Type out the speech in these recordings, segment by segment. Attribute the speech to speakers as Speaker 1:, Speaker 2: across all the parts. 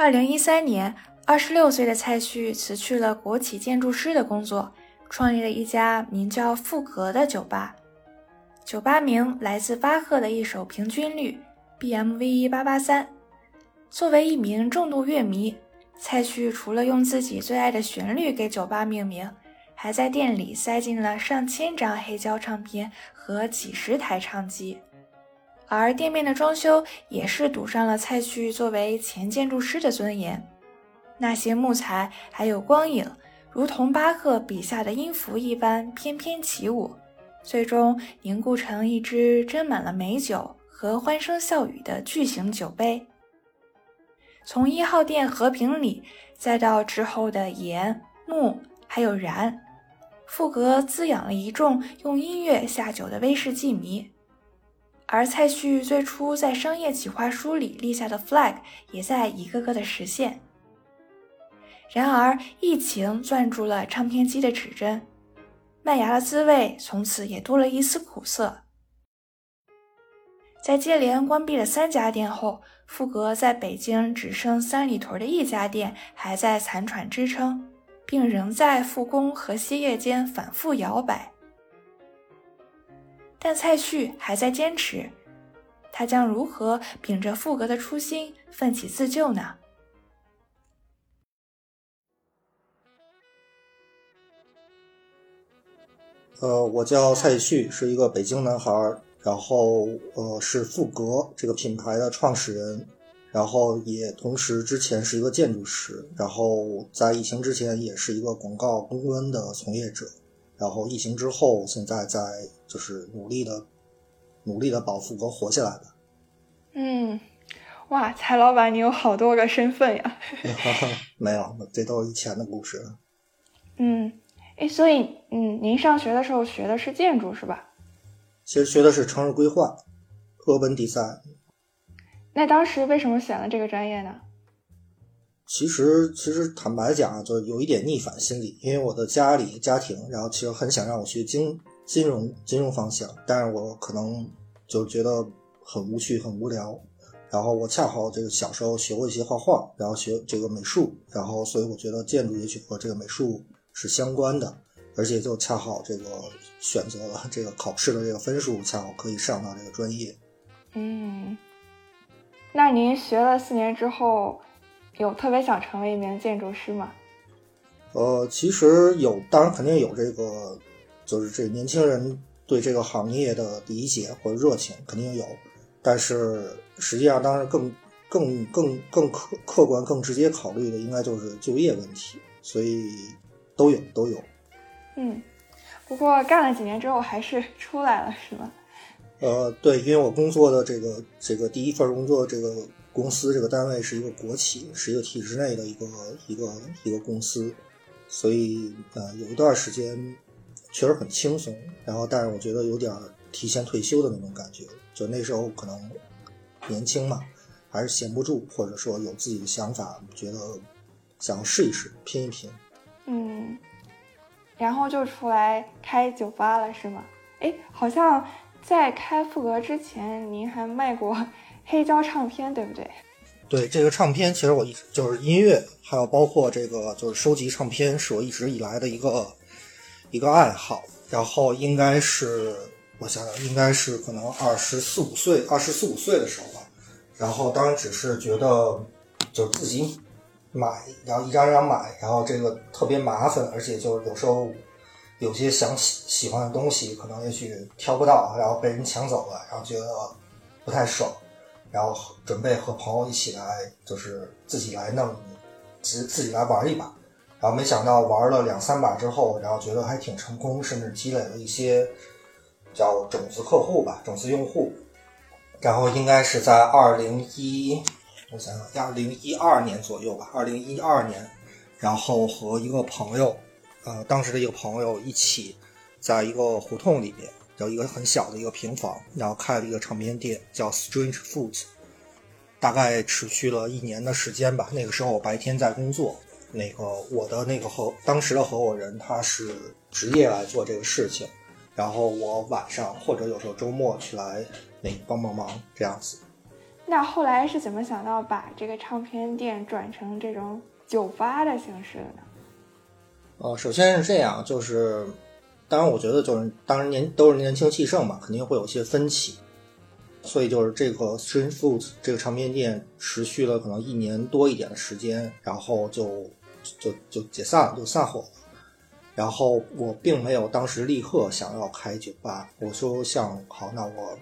Speaker 1: 二零一三年，二十六岁的蔡旭辞去了国企建筑师的工作，创立了一家名叫“富格”的酒吧。酒吧名来自巴赫的一首平均律 BMV 一八八三。作为一名重度乐迷，蔡旭除了用自己最爱的旋律给酒吧命名，还在店里塞进了上千张黑胶唱片和几十台唱机。而店面的装修也是赌上了蔡旭作为前建筑师的尊严。那些木材还有光影，如同巴赫笔下的音符一般翩翩起舞，最终凝固成一只斟满了美酒和欢声笑语的巨型酒杯。从一号店和平里，再到之后的盐、木，还有燃，富格滋养了一众用音乐下酒的威士忌迷。而蔡旭最初在商业企划书里立下的 flag 也在一个个的实现。然而，疫情攥住了唱片机的指针，麦芽的滋味从此也多了一丝苦涩。在接连关闭了三家店后，富格在北京只剩三里屯的一家店还在残喘支撑，并仍在复工和歇业间反复摇摆。但蔡旭还在坚持，他将如何秉着富格的初心奋起自救呢？
Speaker 2: 呃，我叫蔡旭，是一个北京男孩，然后呃是富格这个品牌的创始人，然后也同时之前是一个建筑师，然后在疫情之前也是一个广告公关的从业者。然后疫情之后，现在在就是努力的、努力的保富格活下来吧。
Speaker 3: 嗯，哇，蔡老板，你有好多个身份呀！
Speaker 2: 没有，这都是以前的故事。
Speaker 3: 嗯，哎，所以，嗯，您上学的时候学的是建筑是吧？
Speaker 2: 其实学的是城市规划，urban design。
Speaker 3: 那当时为什么选了这个专业呢？
Speaker 2: 其实，其实坦白讲，就有一点逆反心理，因为我的家里家庭，然后其实很想让我学金金融金融方向，但是我可能就觉得很无趣、很无聊。然后我恰好这个小时候学过一些画画，然后学这个美术，然后所以我觉得建筑也许和这个美术是相关的，而且就恰好这个选择了这个考试的这个分数，恰好可以上到这个专业。
Speaker 3: 嗯，那您学了四年之后。有特别想成为一名建筑师吗？
Speaker 2: 呃，其实有，当然肯定有这个，就是这年轻人对这个行业的理解或者热情肯定有，但是实际上，当然更更更更客客观、更直接考虑的，应该就是就业问题，所以都有都有。
Speaker 3: 嗯，不过干了几年之后还是 出来了，是吗？
Speaker 2: 呃，对，因为我工作的这个这个第一份工作这个。公司这个单位是一个国企，是一个体制内的一个一个一个公司，所以呃有一段时间确实很轻松，然后但是我觉得有点提前退休的那种感觉，就那时候可能年轻嘛，还是闲不住，或者说有自己的想法，觉得想试一试，拼一拼。
Speaker 3: 嗯，然后就出来开酒吧了，是吗？哎，好像在开富格之前，您还卖过。黑胶唱片对不对？
Speaker 2: 对这个唱片，其实我一直就是音乐，还有包括这个就是收集唱片，是我一直以来的一个一个爱好。然后应该是我想想，应该是可能二十四五岁，二十四五岁的时候吧。然后当时只是觉得就是自己买，然后一张一张买，然后这个特别麻烦，而且就是有时候有些想喜喜欢的东西，可能也许挑不到，然后被人抢走了，然后觉得不太爽。然后准备和朋友一起来，就是自己来弄，自自己来玩一把。然后没想到玩了两三把之后，然后觉得还挺成功，甚至积累了一些叫种子客户吧，种子用户。然后应该是在二零一，我想想，二零一二年左右吧，二零一二年，然后和一个朋友，呃，当时的一个朋友一起，在一个胡同里边。有一个很小的一个平房，然后开了一个唱片店，叫 Strange Foods，大概持续了一年的时间吧。那个时候我白天在工作，那个我的那个合当时的合伙人他是职业来做这个事情，然后我晚上或者有时候周末去来那个帮帮忙这样子。
Speaker 3: 那后来是怎么想到把这个唱片店转成这种酒吧的形式的呢？
Speaker 2: 呃，首先是这样，就是当然，我觉得就是当然年都是年轻气盛嘛，肯定会有些分歧，所以就是这个 Strange Foods 这个唱片店持续了可能一年多一点的时间，然后就就就解散了，就散伙了。然后我并没有当时立刻想要开酒吧，我说像好，那我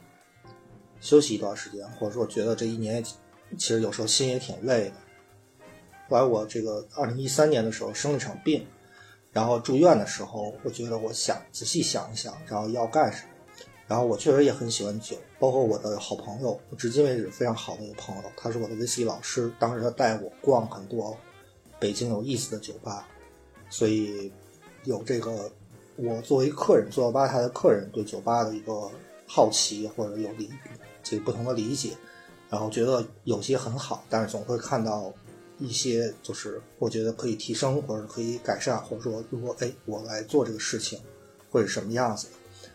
Speaker 2: 休息一段时间，或者说觉得这一年其实有时候心也挺累的。后来我这个二零一三年的时候生了一场病。然后住院的时候，我觉得我想仔细想一想，然后要干什么。然后我确实也很喜欢酒，包括我的好朋友，至今为止非常好的一个朋友，他是我的威士忌老师。当时他带我逛很多北京有意思的酒吧，所以有这个我作为客人，做吧台的客人对酒吧的一个好奇或者有理这个不同的理解，然后觉得有些很好，但是总会看到。一些就是我觉得可以提升，或者可以改善，或者说如果哎我来做这个事情会是什么样子？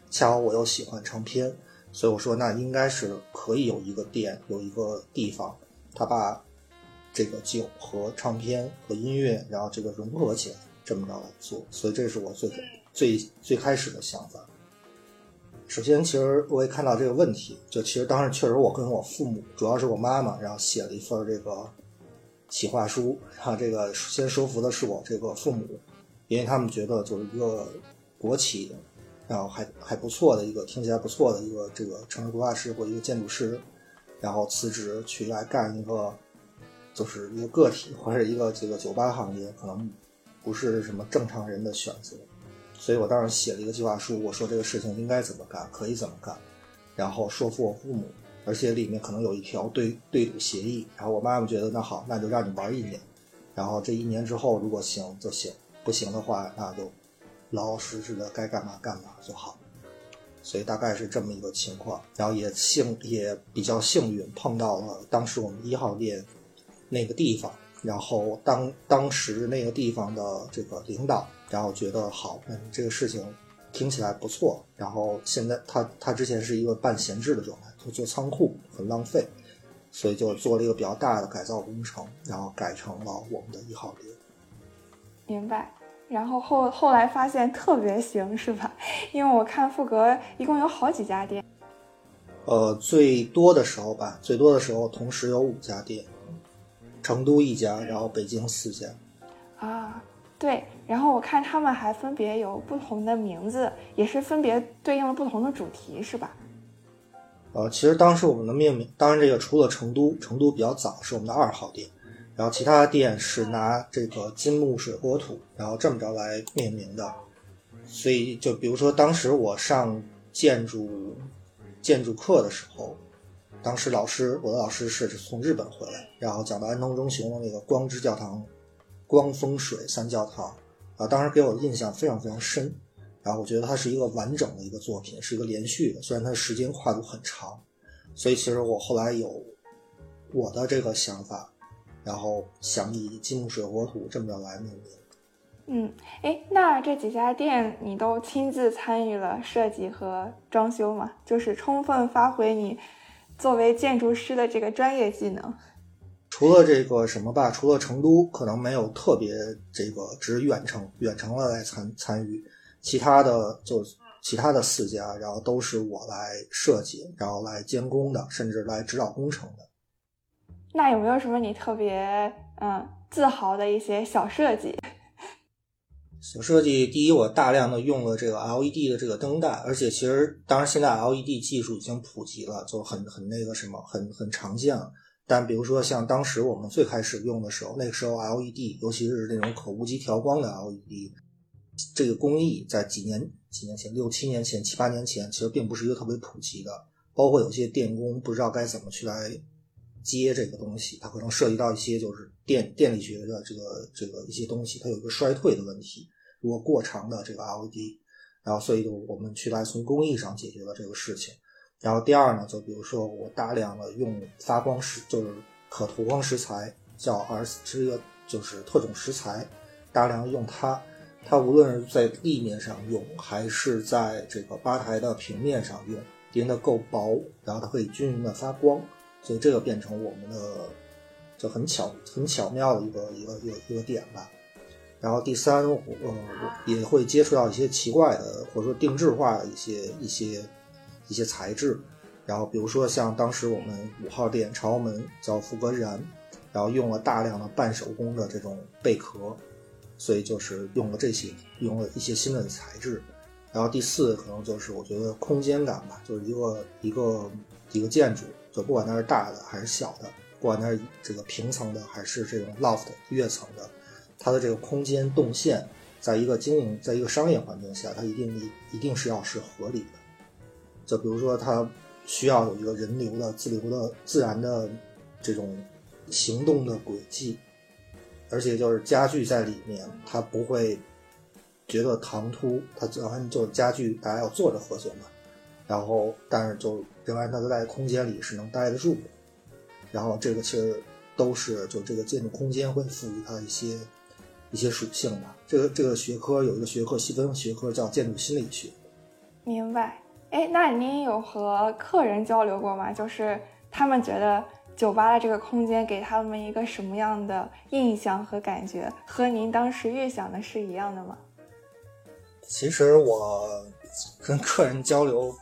Speaker 2: 恰好我又喜欢唱片，所以我说那应该是可以有一个店，有一个地方，他把这个酒和唱片和音乐，然后这个融合起来，这么着来做。所以这是我最最最开始的想法。首先，其实我也看到这个问题，就其实当时确实我跟我父母，主要是我妈妈，然后写了一份这个。企划书，然后这个先说服的是我这个父母，因为他们觉得就是一个国企，然后还还不错的一个听起来不错的一个这个城市规划师或一个建筑师，然后辞职去来干一个就是一个个体或者一个这个酒吧行业，可能不是什么正常人的选择，所以我当时写了一个计划书，我说这个事情应该怎么干，可以怎么干，然后说服我父母。而且里面可能有一条对对赌协议，然后我妈妈觉得那好，那就让你玩一年，然后这一年之后如果行就行，不行的话那就老老实实的该干嘛干嘛就好。所以大概是这么一个情况，然后也幸也比较幸运碰到了当时我们一号店那个地方，然后当当时那个地方的这个领导，然后觉得好，嗯，这个事情听起来不错，然后现在他他之前是一个半闲置的状态。就做仓库很浪费，所以就做了一个比较大的改造工程，然后改成了我们的一号店。
Speaker 3: 明白。然后后后来发现特别行，是吧？因为我看富格一共有好几家店。
Speaker 2: 呃，最多的时候吧，最多的时候同时有五家店，成都一家，然后北京四家。
Speaker 3: 啊，对。然后我看他们还分别有不同的名字，也是分别对应了不同的主题，是吧？
Speaker 2: 呃，其实当时我们的命名，当然这个除了成都，成都比较早，是我们的二号店，然后其他店是拿这个金木水火土，然后这么着来命名的。所以就比如说当时我上建筑建筑课的时候，当时老师我的老师是从日本回来，然后讲到安藤忠雄的那个光之教堂、光风水三教堂，啊，当时给我的印象非常非常深。然后我觉得它是一个完整的一个作品，是一个连续的，虽然它时间跨度很长，所以其实我后来有我的这个想法，然后想以金木水火土这么着来命名。
Speaker 3: 嗯，哎，那这几家店你都亲自参与了设计和装修吗？就是充分发挥你作为建筑师的这个专业技能。
Speaker 2: 除了这个什么吧，除了成都可能没有特别这个，只是远程远程的来参参与。其他的就其他的四家，然后都是我来设计，然后来监工的，甚至来指导工程的。
Speaker 3: 那有没有什么你特别嗯自豪的一些小设计？
Speaker 2: 小设计，第一，我大量的用了这个 LED 的这个灯带，而且其实当然现在 LED 技术已经普及了，就很很那个什么，很很常见了。但比如说像当时我们最开始用的时候，那个时候 LED，尤其是那种可无极调光的 LED。这个工艺在几年几年前，六七年前、七八年前，其实并不是一个特别普及的。包括有些电工不知道该怎么去来接这个东西，它可能涉及到一些就是电电力学的这个这个一些东西，它有一个衰退的问题。如果过长的这个 LED，然后所以就我们去来从工艺上解决了这个事情。然后第二呢，就比如说我大量的用发光石，就是可涂光石材，叫 R 是一个就是特种石材，大量用它。它无论是在立面上用，还是在这个吧台的平面上用，因为它够薄，然后它可以均匀的发光，所以这个变成我们的就很巧很巧妙的一个一个一个一个点吧。然后第三，呃，也会接触到一些奇怪的或者说定制化的一些一些一些材质。然后比如说像当时我们五号店朝门叫富格然，然后用了大量的半手工的这种贝壳，所以就是用了这些用了一些新的材质。然后第四可能就是我觉得空间感吧，就是一个一个一个建筑，就不管它是大的还是小的，不管它是这个平层的还是这种 loft 跃层的。它的这个空间动线，在一个经营，在一个商业环境下，它一定一定是要是合理的。就比如说，它需要有一个人流的、自流的、自然的这种行动的轨迹，而且就是家具在里面，它不会觉得唐突。它主要就家具，大家要坐着喝酒嘛。然后，但是就仍然它在空间里是能待得住的。然后，这个其实都是就这个建筑空间会赋予它一些。一些属性吧。这个这个学科有一个学科细分学科叫建筑心理学。
Speaker 3: 明白。哎，那您有和客人交流过吗？就是他们觉得酒吧的这个空间给他们一个什么样的印象和感觉，和您当时预想的是一样的吗？
Speaker 2: 其实我跟客人交流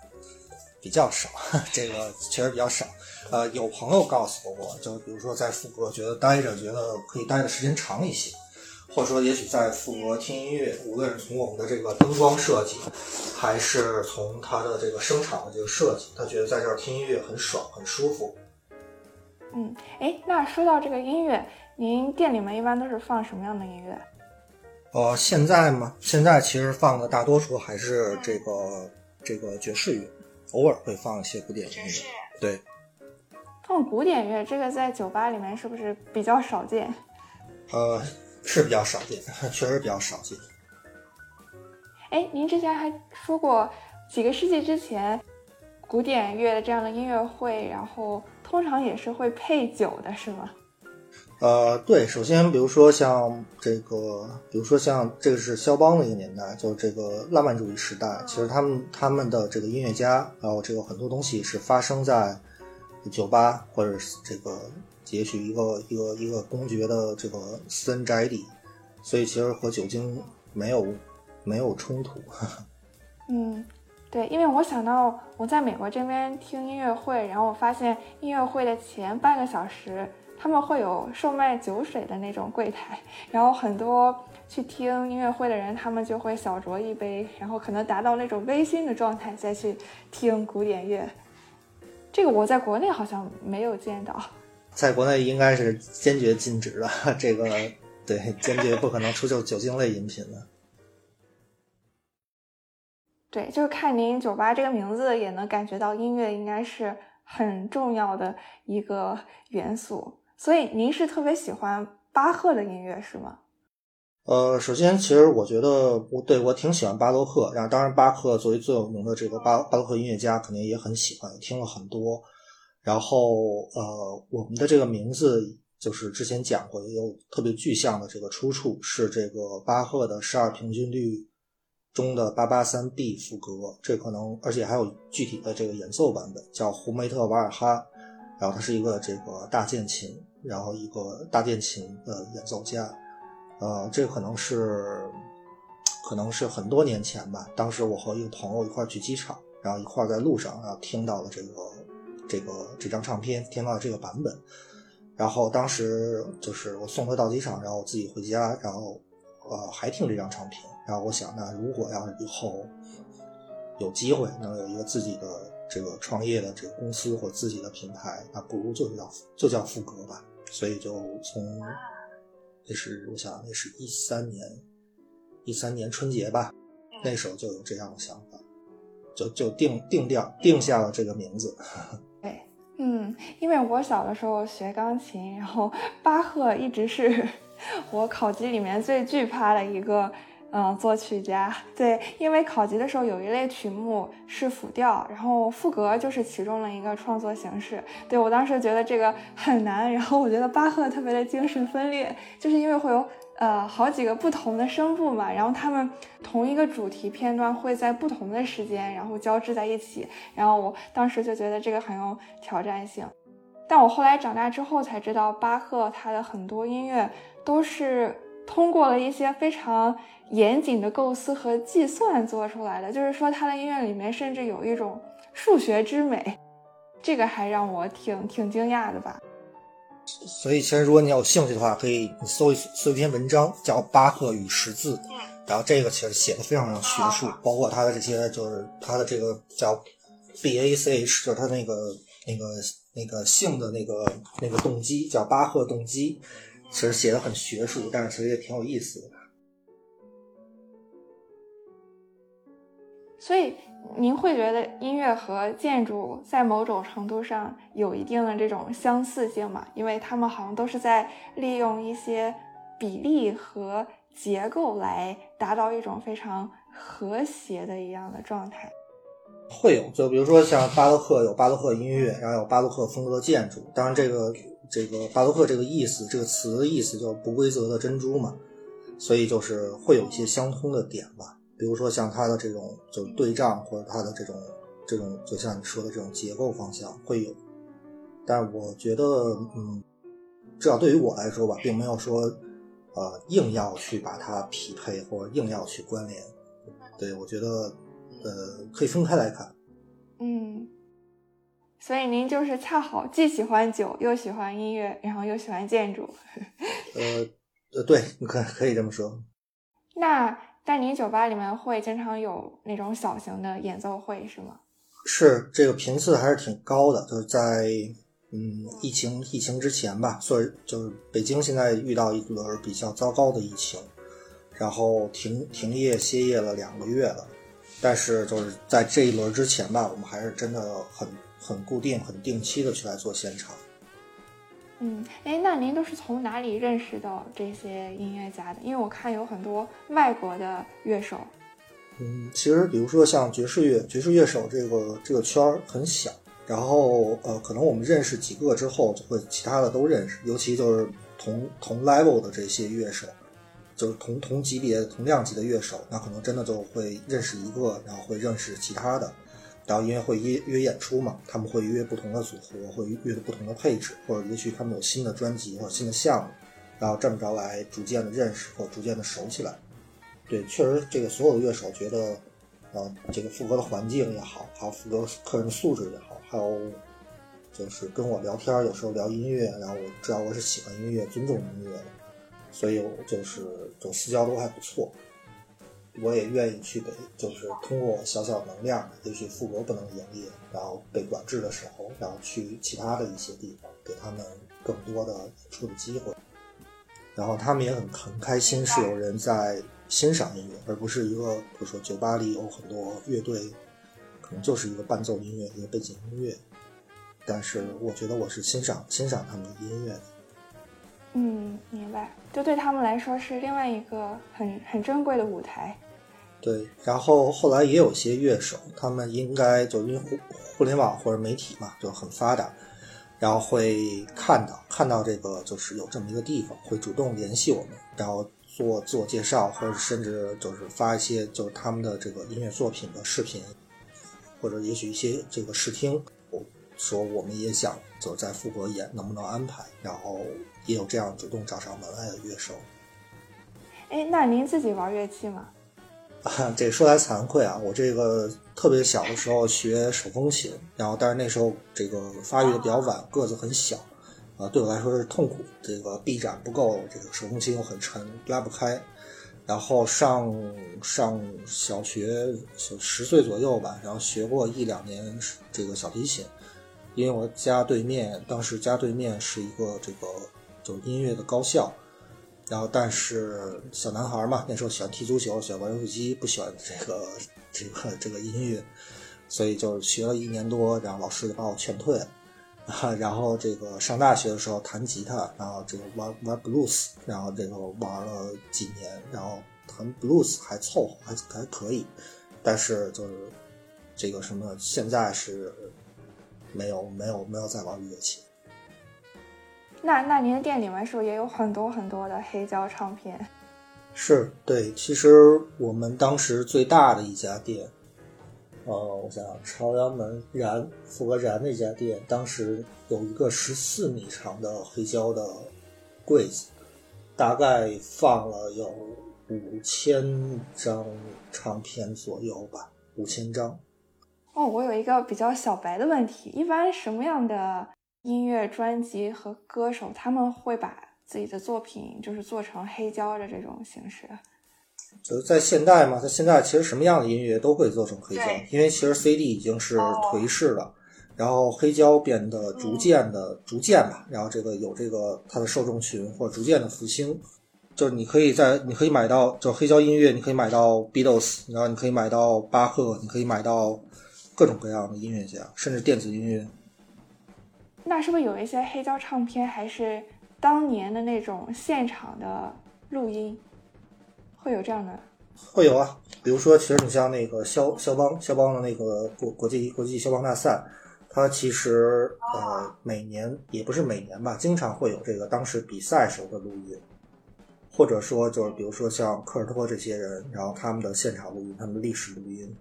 Speaker 2: 比较少，这个确实比较少。呃，有朋友告诉过我，就比如说在富格觉得待着，觉得可以待的时间长一些。或者说，也许在富国听音乐，无论是从我们的这个灯光设计，还是从它的这个声场的这个设计，他觉得在这儿听音乐很爽、很舒服。
Speaker 3: 嗯，哎，那说到这个音乐，您店里面一般都是放什么样的音乐？
Speaker 2: 呃，现在嘛，现在其实放的大多数还是这个这个爵士乐，偶尔会放一些古典音乐。对，
Speaker 3: 放古典乐，这个在酒吧里面是不是比较少见？
Speaker 2: 呃。是比较少见，确实比较少见。
Speaker 3: 哎，您之前还说过，几个世纪之前，古典乐的这样的音乐会，然后通常也是会配酒的，是吗？
Speaker 2: 呃，对，首先，比如说像这个，比如说像这个是肖邦的一个年代，就这个浪漫主义时代，其实他们他们的这个音乐家，然后这个很多东西是发生在酒吧或者是这个。也许一个一个一个公爵的这个私人宅邸，所以其实和酒精没有没有冲突。
Speaker 3: 嗯，对，因为我想到我在美国这边听音乐会，然后我发现音乐会的前半个小时他们会有售卖酒水的那种柜台，然后很多去听音乐会的人，他们就会小酌一杯，然后可能达到那种微醺的状态再去听古典乐。这个我在国内好像没有见到。
Speaker 2: 在国内应该是坚决禁止的，这个对，坚决不可能出售酒精类饮品的。
Speaker 3: 对，就是看您酒吧这个名字，也能感觉到音乐应该是很重要的一个元素。所以您是特别喜欢巴赫的音乐是吗？
Speaker 2: 呃，首先，其实我觉得我对我挺喜欢巴洛克，然后当然巴赫作为最有名的这个巴巴洛克音乐家，肯定也很喜欢，听了很多。然后，呃，我们的这个名字就是之前讲过，有特别具象的这个出处，是这个巴赫的十二平均律中的八八三 B 副歌，这可能而且还有具体的这个演奏版本，叫胡梅特瓦尔哈，然后他是一个这个大键琴，然后一个大键琴的演奏家，呃，这可能是可能是很多年前吧，当时我和一个朋友一块去机场，然后一块在路上，然后听到了这个。这个这张唱片听到这个版本，然后当时就是我送他到机场，然后我自己回家，然后呃还听这张唱片，然后我想，那如果要是以后有机会能有一个自己的这个创业的这个公司或自己的品牌，那不如就叫就叫富格吧。所以就从那是我想那是一三年一三年春节吧，那时候就有这样的想法，就就定定掉定下了这个名字。
Speaker 3: 嗯，因为我小的时候学钢琴，然后巴赫一直是 我考级里面最惧怕的一个，嗯，作曲家。对，因为考级的时候有一类曲目是辅调，然后赋格就是其中的一个创作形式。对我当时觉得这个很难，然后我觉得巴赫特别的精神分裂，就是因为会有。呃，好几个不同的声部嘛，然后他们同一个主题片段会在不同的时间，然后交织在一起，然后我当时就觉得这个很有挑战性。但我后来长大之后才知道，巴赫他的很多音乐都是通过了一些非常严谨的构思和计算做出来的。就是说，他的音乐里面甚至有一种数学之美，这个还让我挺挺惊讶的吧。
Speaker 2: 所以，其实如果你有兴趣的话，可以你搜一搜一篇文章，叫《巴赫与识字》，然后这个其实写的非常的学术，包括他的这些，就是他的这个叫 B A C H，就是他那个那个那个性的那个那个动机，叫巴赫动机，其实写的很学术，但是其实也挺有意思的。
Speaker 3: 所以。您会觉得音乐和建筑在某种程度上有一定的这种相似性吗？因为他们好像都是在利用一些比例和结构来达到一种非常和谐的一样的状态。
Speaker 2: 会有，就比如说像巴洛克有巴洛克音乐，然后有巴洛克风格的建筑。当然，这个这个巴洛克这个意思，这个词的意思就是不规则的珍珠嘛，所以就是会有一些相通的点吧。比如说像它的这种就对仗，或者它的这种这种，就像你说的这种结构方向会有，但是我觉得，嗯，至少对于我来说吧，并没有说，呃，硬要去把它匹配或者硬要去关联。对我觉得，呃，可以分开来看。
Speaker 3: 嗯，所以您就是恰好既喜欢酒，又喜欢音乐，然后又喜欢建筑。
Speaker 2: 呃呃，对，可可以这么说。
Speaker 3: 那。但您酒吧里面会经常有那种小型的演奏会是吗？
Speaker 2: 是，这个频次还是挺高的。就是在嗯疫情疫情之前吧，所以就是北京现在遇到一轮比较糟糕的疫情，然后停停业歇业了两个月了。但是就是在这一轮之前吧，我们还是真的很很固定、很定期的去来做现场。
Speaker 3: 嗯，哎，那您都是从哪里认识到这些音乐家的？因为我看有很多外国的乐手。
Speaker 2: 嗯，其实比如说像爵士乐，爵士乐手这个这个圈儿很小，然后呃，可能我们认识几个之后，就会其他的都认识，尤其就是同同 level 的这些乐手，就是同同级别、同量级的乐手，那可能真的就会认识一个，然后会认识其他的。然后音乐会约约演出嘛，他们会约不同的组合，会约不同的配置，或者也许他们有新的专辑或者新的项目，然后这么着来逐渐的认识或逐渐的熟起来。对，确实这个所有的乐手觉得，呃，这个复合的环境也好，还有复合客人的素质也好，还有就是跟我聊天，有时候聊音乐，然后我知道我是喜欢音乐、尊重音乐的，所以我就是就私交都还不错。我也愿意去给，就是通过小小能量，也许富国不能盈利，然后被管制的时候，然后去其他的一些地方，给他们更多的演出的机会，然后他们也很很开心，是有人在欣赏音乐，而不是一个，比如说酒吧里有很多乐队，可能就是一个伴奏音乐，一个背景音乐，但是我觉得我是欣赏欣赏他们的音乐的。
Speaker 3: 嗯，明白。就对他们来说是另外一个很很珍贵的舞台。
Speaker 2: 对，然后后来也有些乐手，他们应该就因为互互联网或者媒体嘛，就很发达，然后会看到看到这个就是有这么一个地方，会主动联系我们，然后做自我介绍，或者甚至就是发一些就是他们的这个音乐作品的视频，或者也许一些这个试听，说我们也想就在复活演，能不能安排？然后也有这样主动找上门来的乐手。
Speaker 3: 哎，那您自己玩乐器吗？
Speaker 2: 这说来惭愧啊，我这个特别小的时候学手风琴，然后但是那时候这个发育的比较晚，个子很小，啊，对我来说是痛苦。这个臂展不够，这个手风琴又很沉，拉不开。然后上上小学十岁左右吧，然后学过一两年这个小提琴，因为我家对面当时家对面是一个这个就音乐的高校。然后，但是小男孩嘛，那时候喜欢踢足球，喜欢玩游戏机，不喜欢这个 这个这个音乐，所以就是学了一年多，然后老师就把我劝退了。然后这个上大学的时候弹吉他，然后这个玩玩 blues，然后这个玩了几年，然后弹 blues 还凑合，还还可以，但是就是这个什么，现在是没有没有没有再玩乐器。
Speaker 3: 那那您的店里面是不是也有很多很多的黑胶唱片？
Speaker 2: 是对，其实我们当时最大的一家店，呃，我想想，朝阳门燃复合燃那家店，当时有一个十四米长的黑胶的柜子，大概放了有五千张唱片左右吧，五千张。
Speaker 3: 哦，我有一个比较小白的问题，一般什么样的音乐专辑和歌手他们会把自己的作品就是做成黑胶的这种形式？
Speaker 2: 就是在现代嘛，在现在其实什么样的音乐都会做成黑胶，因为其实 CD 已经是颓势了，然后黑胶变得逐渐的、逐渐吧，然后这个有这个它的受众群或者逐渐的复兴，就是你可以在你可以买到，就黑胶音乐，你可以买到 Beatles，然后你可以买到巴赫，你可以买到各种各样的音乐家，甚至电子音乐。
Speaker 3: 那是不是有一些黑胶唱片还是当年的那种现场的录音？会有这样的，
Speaker 2: 会有啊。比如说，其实你像那个肖肖邦，肖邦的那个国国际国际肖邦大赛，它其实呃每年也不是每年吧，经常会有这个当时比赛时候的录音，或者说就是比如说像科尔托这些人，然后他们的现场录音，他们历史录音。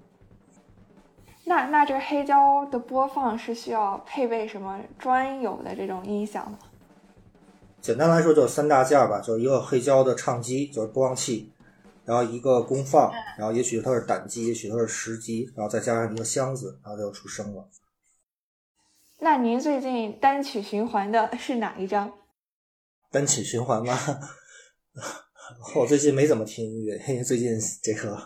Speaker 3: 那那这个黑胶的播放是需要配备什么专有的这种音响吗？
Speaker 2: 简单来说就是三大件吧，就是一个黑胶的唱机，就是播放器。然后一个功放，然后也许它是胆机，也许它是实机，然后再加上一个箱子，然后就出声了。
Speaker 3: 那您最近单曲循环的是哪一张？
Speaker 2: 单曲循环吗？我最近没怎么听音乐，因为最近这个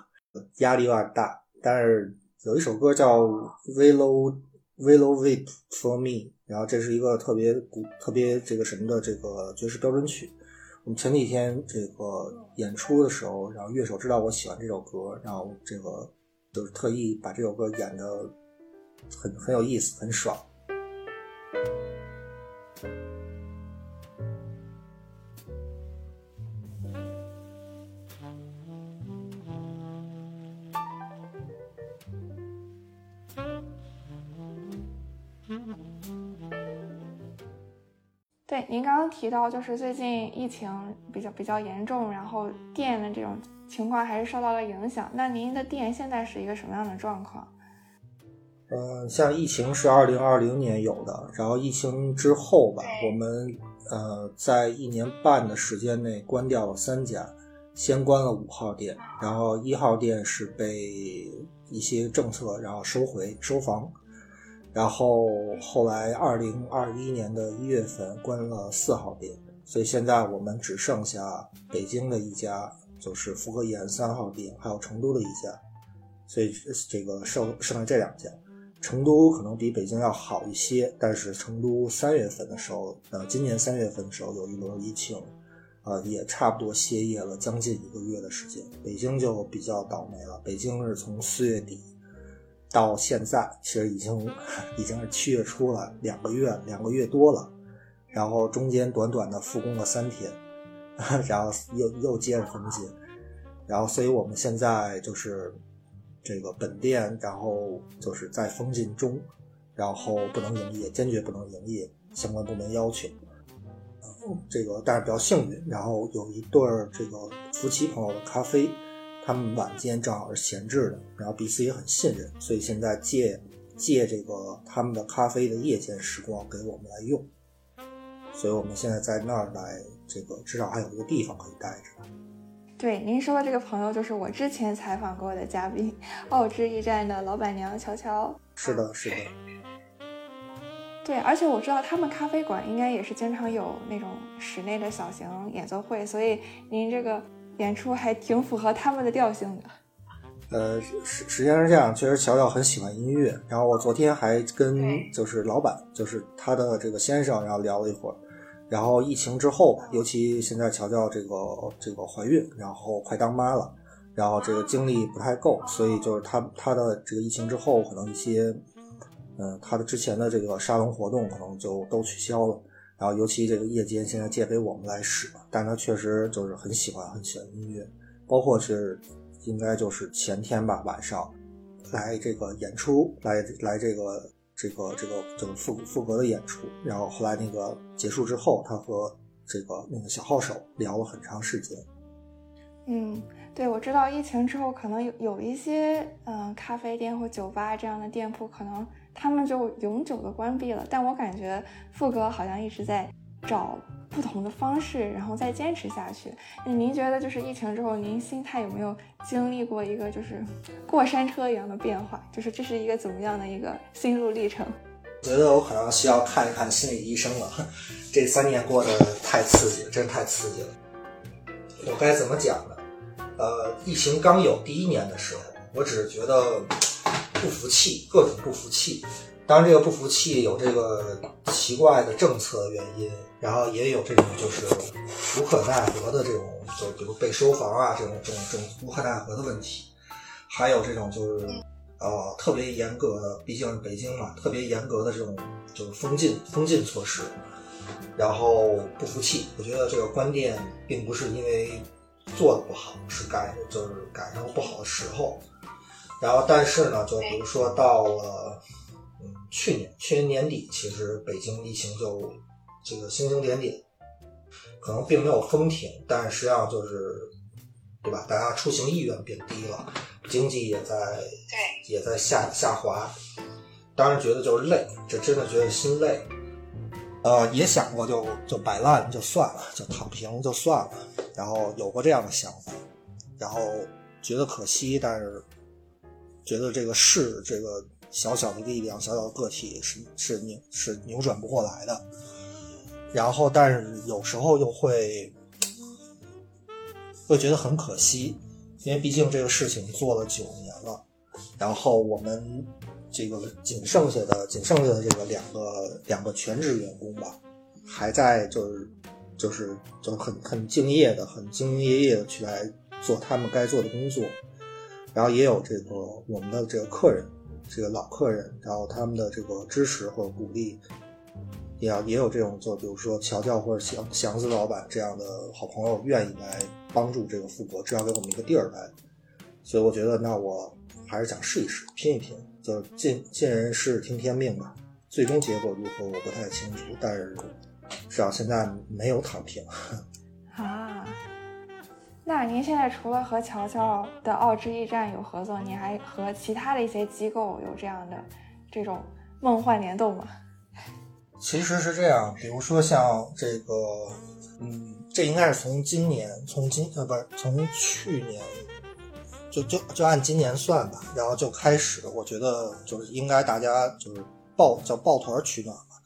Speaker 2: 压力有点大。但是有一首歌叫《Willow Willow Weep for Me》，然后这是一个特别古、特别这个什么的这个爵士标准曲。我们前几天这个演出的时候，然后乐手知道我喜欢这首歌，然后这个就是特意把这首歌演的很很有意思，很爽。
Speaker 3: 对，您刚刚提到，就是最近疫情比较比较严重，然后店的这种情况还是受到了影响。那您的店现在是一个什么样的状况？
Speaker 2: 嗯，像疫情是二零二零年有的，然后疫情之后吧，我们呃在一年半的时间内关掉了三家，先关了五号店，然后一号店是被一些政策然后收回收房。然后后来，二零二一年的一月份关了四号店，所以现在我们只剩下北京的一家，就是福和岩三号店，还有成都的一家，所以这个剩剩下这两家。成都可能比北京要好一些，但是成都三月份的时候，呃，今年三月份的时候有一轮疫情，呃，也差不多歇业了将近一个月的时间。北京就比较倒霉了，北京是从四月底。到现在其实已经 已经是七月初了，两个月两个月多了，然后中间短短的复工了三天，然后又又接着封禁，然后所以我们现在就是这个本店，然后就是在封禁中，然后不能营业，坚决不能营业，相关部门要求。这个但是比较幸运，然后有一对儿这个夫妻朋友的咖啡。他们晚间正好是闲置的，然后彼此也很信任，所以现在借借这个他们的咖啡的夜间时光给我们来用，所以我们现在在那儿来，这个至少还有一个地方可以待着。
Speaker 3: 对，您说的这个朋友就是我之前采访过的嘉宾，奥之驿站的老板娘乔乔。
Speaker 2: 是的，是的。
Speaker 3: 对，而且我知道他们咖啡馆应该也是经常有那种室内的小型演奏会，所以您这个。演出还挺符合他们的调性的。
Speaker 2: 呃，实实际上是这样，确实乔乔很喜欢音乐。然后我昨天还跟就是老板，就是他的这个先生，然后聊了一会儿。然后疫情之后，尤其现在乔乔这个这个怀孕，然后快当妈了，然后这个精力不太够，所以就是他他的这个疫情之后，可能一些嗯他的之前的这个沙龙活动可能就都取消了。然后，尤其这个夜间现在借给我们来使，但他确实就是很喜欢，很喜欢音乐，包括是应该就是前天吧晚上来这个演出，来来这个这个这个就是复复格的演出。然后后来那个结束之后，他和这个那个小号手聊了很长时间。
Speaker 3: 嗯，对，我知道疫情之后可能有有一些嗯咖啡店或酒吧这样的店铺，可能他们就永久的关闭了。但我感觉富哥好像一直在找不同的方式，然后再坚持下去。那您觉得就是疫情之后，您心态有没有经历过一个就是过山车一样的变化？就是这是一个怎么样的一个心路历程？
Speaker 2: 觉得我可能需要看一看心理医生了。这三年过得太刺激了，真太刺激了。我该怎么讲呢？呃，疫情刚有第一年的时候，我只是觉得不服气，各种不服气。当然，这个不服气有这个奇怪的政策原因，然后也有这种就是无可奈何的这种，就比如被收房啊这种这种这种无可奈何的问题，还有这种就是呃特别严格的，毕竟是北京嘛，特别严格的这种就是封禁封禁措施，然后不服气。我觉得这个关店并不是因为。做的不好是赶，就是赶上不好的时候。然后，但是呢，就比如说到了，嗯，去年去年年底，其实北京疫情就这个星星点点，可能并没有封停，但实际上就是，对吧？大家出行意愿变低了，经济也在也在下下滑。当然觉得就是累，这真的觉得心累。呃，也想过就就摆烂就算了，就躺平就算了，然后有过这样的想法，然后觉得可惜，但是觉得这个势，这个小小的力量，小小的个体是是扭是扭转不过来的，然后但是有时候又会会觉得很可惜，因为毕竟这个事情做了九年了，然后我们。这个仅剩下的仅剩下的这个两个两个全职员工吧，还在就是就是就很很敬业的很兢兢业业的去来做他们该做的工作，然后也有这个我们的这个客人，这个老客人，然后他们的这个支持或者鼓励，也要也有这种做，比如说乔乔或者祥祥子老板这样的好朋友愿意来帮助这个富国，至少给我们一个地儿来，所以我觉得那我还是想试一试拼一拼。就尽尽人事听天命吧，最终结果如何我不太清楚，但是至少现在没有躺平。
Speaker 3: 啊，那您现在除了和乔乔的奥之驿站有合作，您还和其他的一些机构有这样的这种梦幻联动吗？
Speaker 2: 其实是这样，比如说像这个，嗯，这应该是从今年，从今呃不是从去年。就就就按今年算吧，然后就开始，我觉得就是应该大家就是抱叫抱团取暖吧，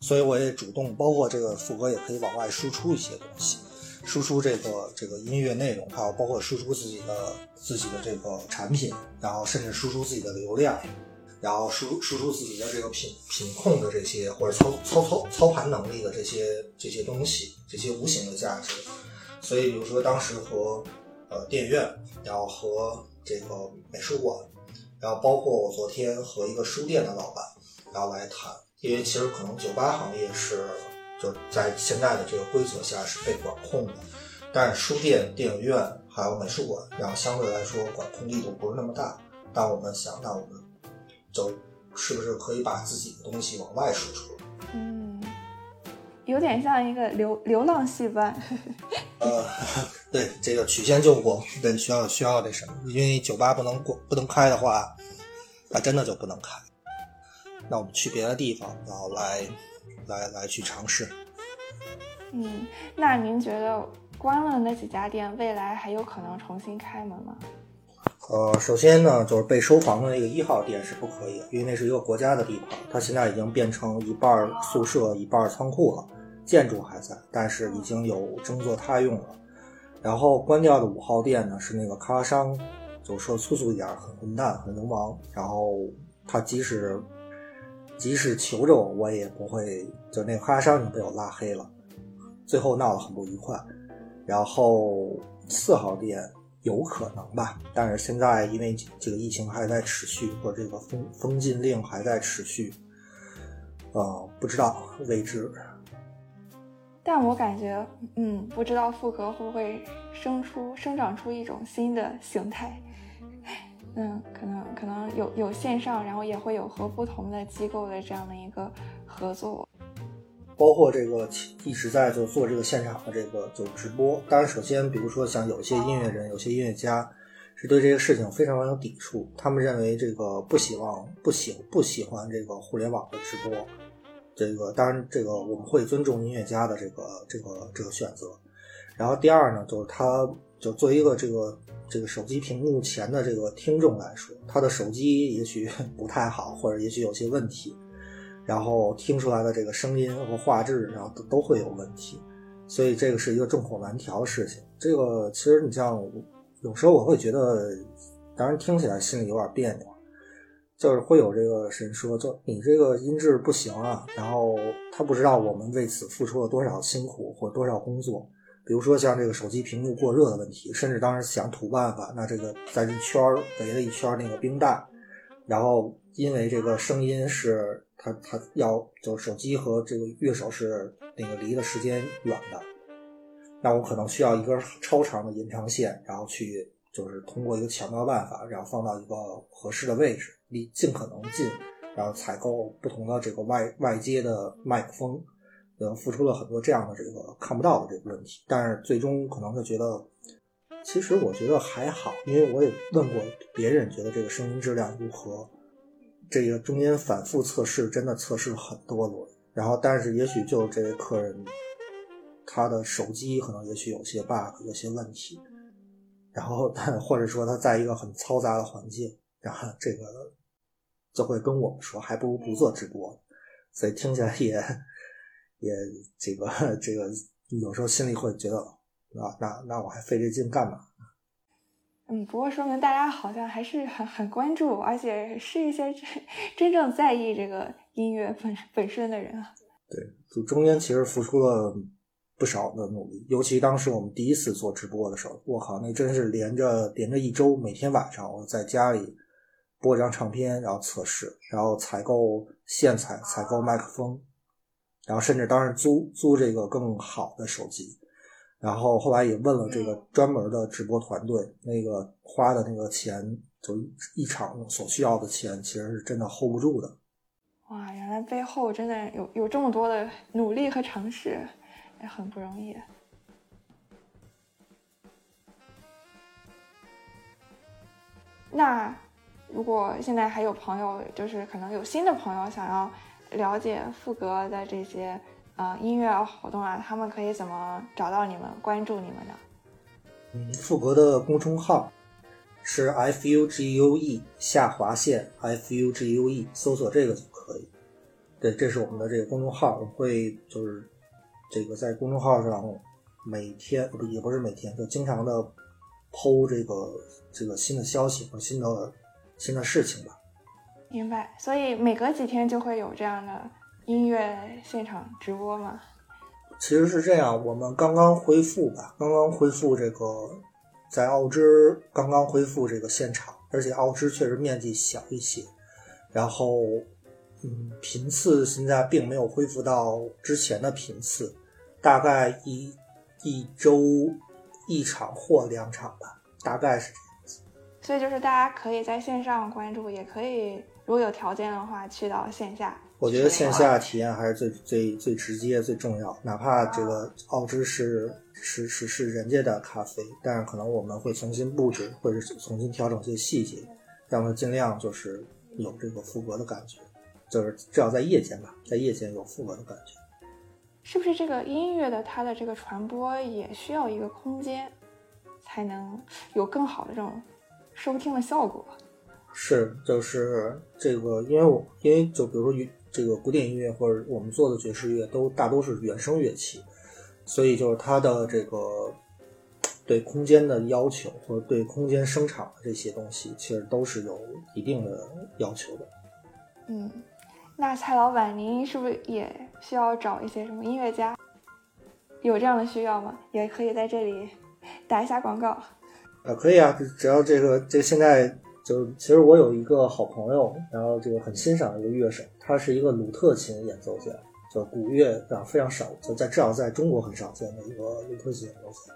Speaker 2: 所以我也主动，包括这个副歌也可以往外输出一些东西，输出这个这个音乐内容，还有包括输出自己的自己的这个产品，然后甚至输出自己的流量，然后输输出自己的这个品品控的这些或者操操操操盘能力的这些这些东西，这些无形的价值，所以比如说当时和。呃，电影院，然后和这个美术馆，然后包括我昨天和一个书店的老板，然后来谈，因为其实可能酒吧行业是就是在现在的这个规则下是被管控的，但是书店、电影院还有美术馆，然后相对来说管控力度不是那么大。但我们想，那我们就是不是可以把自己的东西往外输出？
Speaker 3: 嗯，有点像一个流流浪戏班。
Speaker 2: 呃。对这个曲线救国，对需要需要这什么？因为酒吧不能过不能开的话，那真的就不能开。那我们去别的地方，然后来来来去尝试。
Speaker 3: 嗯，那您觉得关了那几家店，未来还有可能重新开门吗？
Speaker 2: 呃，首先呢，就是被收房的那个一号店是不可以，因为那是一个国家的地盘，它现在已经变成一半宿舍一半仓库了，建筑还在，但是已经有征作他用了。然后关掉的五号店呢，是那个开发商，就说粗俗一点，很混蛋，很流氓。然后他即使即使求着我，我也不会。就那个开发商已经被我拉黑了，最后闹得很不愉快。然后四号店有可能吧，但是现在因为这个疫情还在持续，或者这个封封禁令还在持续，呃，不知道未知。
Speaker 3: 但我感觉，嗯，不知道复合会不会生出、生长出一种新的形态。嗯，可能可能有有线上，然后也会有和不同的机构的这样的一个合作。
Speaker 2: 包括这个一直在就做这个现场的这个就直播。当然，首先比如说像有些音乐人、有些音乐家是对这个事情非常有抵触，他们认为这个不希望、不喜不喜欢这个互联网的直播。这个当然，这个我们会尊重音乐家的这个这个这个选择。然后第二呢，就是他就作为一个这个这个手机屏幕前的这个听众来说，他的手机也许 不太好，或者也许有些问题，然后听出来的这个声音和画质，然后都都会有问题，所以这个是一个众口难调的事情。这个其实你像有时候我会觉得，当然听起来心里有点别扭，就是会有这个人说，就你这个音质不行啊，然后他不知道我们为此付出了多少辛苦或多少工作。比如说像这个手机屏幕过热的问题，甚至当时想土办法，那这个在这圈围了一圈那个冰袋，然后因为这个声音是它它要就手机和这个乐手是那个离的时间远的，那我可能需要一根超长的延长线，然后去就是通过一个巧妙办法，然后放到一个合适的位置，离尽可能近，然后采购不同的这个外外接的麦克风。付出了很多这样的这个看不到的这个问题，但是最终可能就觉得，其实我觉得还好，因为我也问过别人，觉得这个声音质量如何，这个中间反复测试，真的测试很多轮，然后但是也许就这位客人，他的手机可能也许有些 bug，有些问题，然后 或者说他在一个很嘈杂的环境，然后这个就会跟我们说，还不如不做直播，所以听起来也。也这个这个有时候心里会觉得啊，那那我还费这劲干嘛？
Speaker 3: 嗯，不过说明大家好像还是很很关注，而且是一些真真正在意这个音乐本本身的人啊。
Speaker 2: 对，就中间其实付出了不少的努力，尤其当时我们第一次做直播的时候，我靠，那真是连着连着一周，每天晚上我在家里播张唱片，然后测试，然后采购线材，采购麦克风。然后甚至当时租租这个更好的手机，然后后来也问了这个专门的直播团队，那个花的那个钱，就一场所需要的钱，其实是真的 hold 不住的。
Speaker 3: 哇，原来背后真的有有这么多的努力和尝试，也很不容易。那如果现在还有朋友，就是可能有新的朋友想要。了解富格的这些呃音乐活动啊，他们可以怎么找到你们、关注你们呢？
Speaker 2: 嗯，富格的公众号是 f u g u e 下划线 f u g u e，搜索这个就可以。对，这是我们的这个公众号，我会就是这个在公众号上每天不也不是每天，就经常的剖这个这个新的消息和新的新的事情吧。
Speaker 3: 明白，所以每隔几天就会有这样的音乐现场直播吗？
Speaker 2: 其实是这样，我们刚刚恢复吧，刚刚恢复这个在奥芝刚刚恢复这个现场，而且奥芝确实面积小一些，然后嗯，频次现在并没有恢复到之前的频次，大概一一周一场或两场吧，大概是这样子。
Speaker 3: 所以就是大家可以在线上关注，也可以。如果有条件的话，去到线下。
Speaker 2: 我觉得线下体验还是最最最直接、最重要。哪怕这个奥芝是是是是人家的咖啡，但是可能我们会重新布置，或者是重新调整一些细节，让它尽量就是有这个复格的感觉。就是至少在夜间吧，在夜间有复格的感觉。
Speaker 3: 是不是这个音乐的它的这个传播也需要一个空间，才能有更好的这种收听的效果？
Speaker 2: 是，就是这个，因为我因为就比如说，这个古典音乐或者我们做的爵士乐都大多是原声乐器，所以就是它的这个对空间的要求或者对空间声场的这些东西，其实都是有一定的要求的。
Speaker 3: 嗯，那蔡老板，您是不是也需要找一些什么音乐家？有这样的需要吗？也可以在这里打一下广告。
Speaker 2: 啊，可以啊，只要这个这现在。就其实我有一个好朋友，然后这个很欣赏一个乐手，他是一个鲁特琴演奏家，就古乐啊非常少，就在至少在中国很少见的一个鲁特琴演奏家。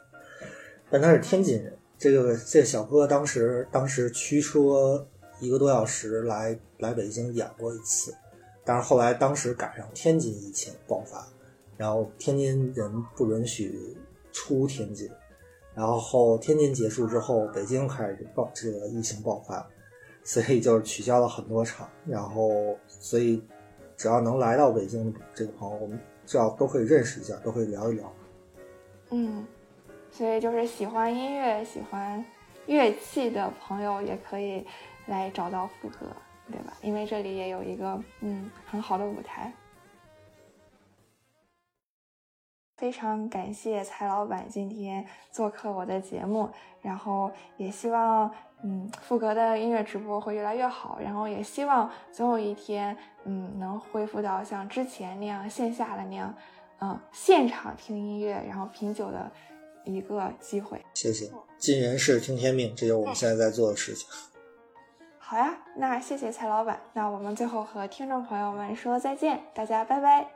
Speaker 2: 但他是天津人，这个这小哥当时当时驱车一个多小时来来北京演过一次，但是后来当时赶上天津疫情爆发，然后天津人不允许出天津，然后天津结束之后，北京开始爆这个疫情爆发，所以就是取消了很多场，然后所以只要能来到北京的这个朋友，我们至少都可以认识一下，都可以聊一聊。
Speaker 3: 嗯，所以就是喜欢音乐、喜欢乐器的朋友也可以来找到副歌，对吧？因为这里也有一个嗯很好的舞台。非常感谢蔡老板今天做客我的节目，然后也希望嗯富格的音乐直播会越来越好，然后也希望总有一天嗯能恢复到像之前那样线下的那样，嗯现场听音乐然后品酒的一个机会。
Speaker 2: 谢谢，尽人事听天命，这就是我们现在在做的事情。
Speaker 3: 好呀，那谢谢蔡老板，那我们最后和听众朋友们说再见，大家拜拜。